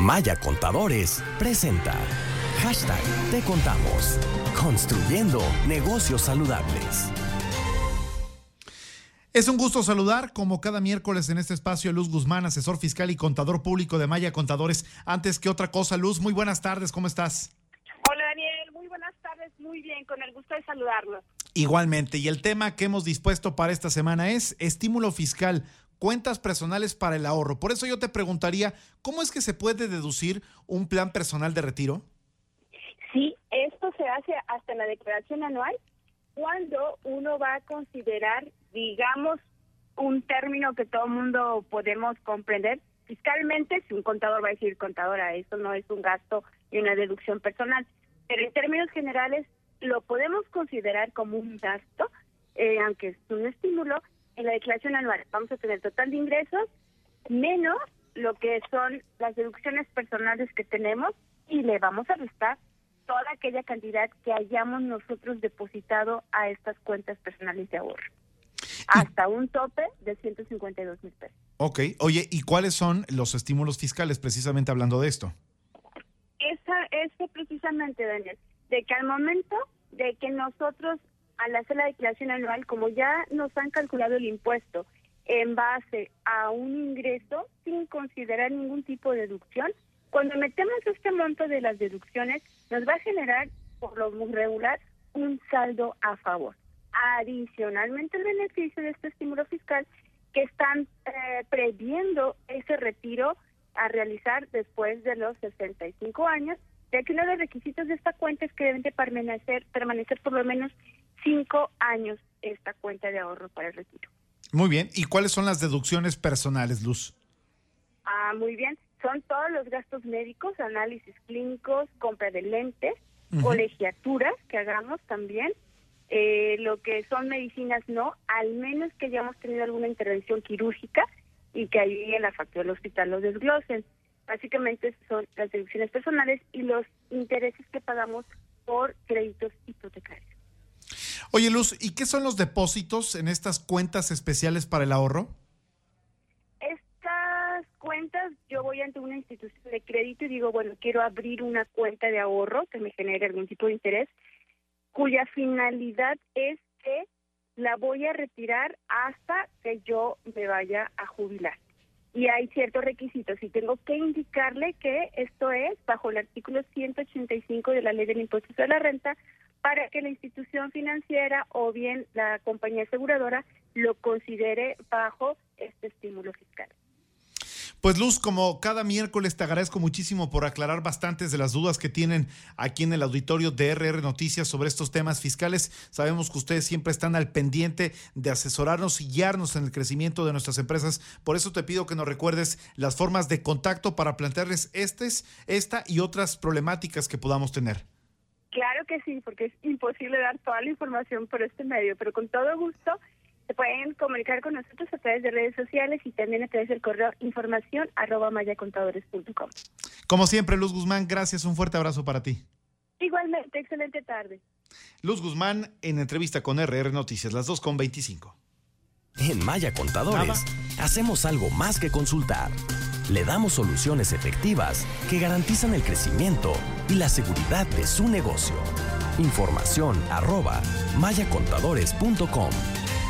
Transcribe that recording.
Maya Contadores presenta Hashtag Te Contamos. Construyendo negocios saludables. Es un gusto saludar, como cada miércoles en este espacio, Luz Guzmán, asesor fiscal y contador público de Maya Contadores. Antes que otra cosa, Luz, muy buenas tardes, ¿cómo estás? Hola Daniel, muy buenas tardes, muy bien, con el gusto de saludarlos. Igualmente, y el tema que hemos dispuesto para esta semana es estímulo fiscal cuentas personales para el ahorro. Por eso yo te preguntaría, ¿cómo es que se puede deducir un plan personal de retiro? Sí, esto se hace hasta la declaración anual cuando uno va a considerar, digamos, un término que todo el mundo podemos comprender. Fiscalmente, si un contador va a decir contadora, eso no es un gasto y una deducción personal. Pero en términos generales, lo podemos considerar como un gasto, eh, aunque es un estímulo, en la declaración anual vamos a tener total de ingresos menos lo que son las deducciones personales que tenemos y le vamos a restar toda aquella cantidad que hayamos nosotros depositado a estas cuentas personales de ahorro. Hasta un tope de 152 mil pesos. Ok, oye, ¿y cuáles son los estímulos fiscales precisamente hablando de esto? Esa, eso precisamente, Daniel, de que al momento de que nosotros al hacer la declaración anual, como ya nos han calculado el impuesto en base a un ingreso sin considerar ningún tipo de deducción, cuando metemos este monto de las deducciones, nos va a generar, por lo regular, un saldo a favor. Adicionalmente, el beneficio de este estímulo fiscal que están eh, previendo ese retiro a realizar después de los 65 años, ya que uno de los requisitos de esta cuenta es que deben de permanecer, permanecer por lo menos cinco años esta cuenta de ahorro para el retiro. Muy bien. ¿Y cuáles son las deducciones personales, Luz? Ah, muy bien. Son todos los gastos médicos, análisis clínicos, compra de lentes, colegiaturas que hagamos también. Eh, lo que son medicinas no, al menos que hayamos tenido alguna intervención quirúrgica y que ahí en la factura del hospital lo desglosen. Básicamente son las deducciones personales y los intereses que pagamos por créditos hipotecarios. Oye, Luz, ¿y qué son los depósitos en estas cuentas especiales para el ahorro? Estas cuentas, yo voy ante una institución de crédito y digo, bueno, quiero abrir una cuenta de ahorro que me genere algún tipo de interés, cuya finalidad es que la voy a retirar hasta que yo me vaya a jubilar. Y hay ciertos requisitos y tengo que indicarle que esto es bajo el artículo 185 de la Ley del Impuesto sobre la Renta, para que la institución financiera o bien la compañía aseguradora lo considere bajo este estímulo fiscal. Pues Luz, como cada miércoles te agradezco muchísimo por aclarar bastantes de las dudas que tienen aquí en el auditorio de RR Noticias sobre estos temas fiscales. Sabemos que ustedes siempre están al pendiente de asesorarnos y guiarnos en el crecimiento de nuestras empresas. Por eso te pido que nos recuerdes las formas de contacto para plantearles estes, esta y otras problemáticas que podamos tener. Claro que sí, porque es imposible dar toda la información por este medio, pero con todo gusto se pueden comunicar con nosotros a través de redes sociales y también a través del correo información arroba mayacontadores.com. Como siempre, Luz Guzmán, gracias, un fuerte abrazo para ti. Igualmente, excelente tarde. Luz Guzmán en entrevista con RR Noticias, las 2 con 25. En Maya Contadores hacemos algo más que consultar le damos soluciones efectivas que garantizan el crecimiento y la seguridad de su negocio. Información arroba mayacontadores.com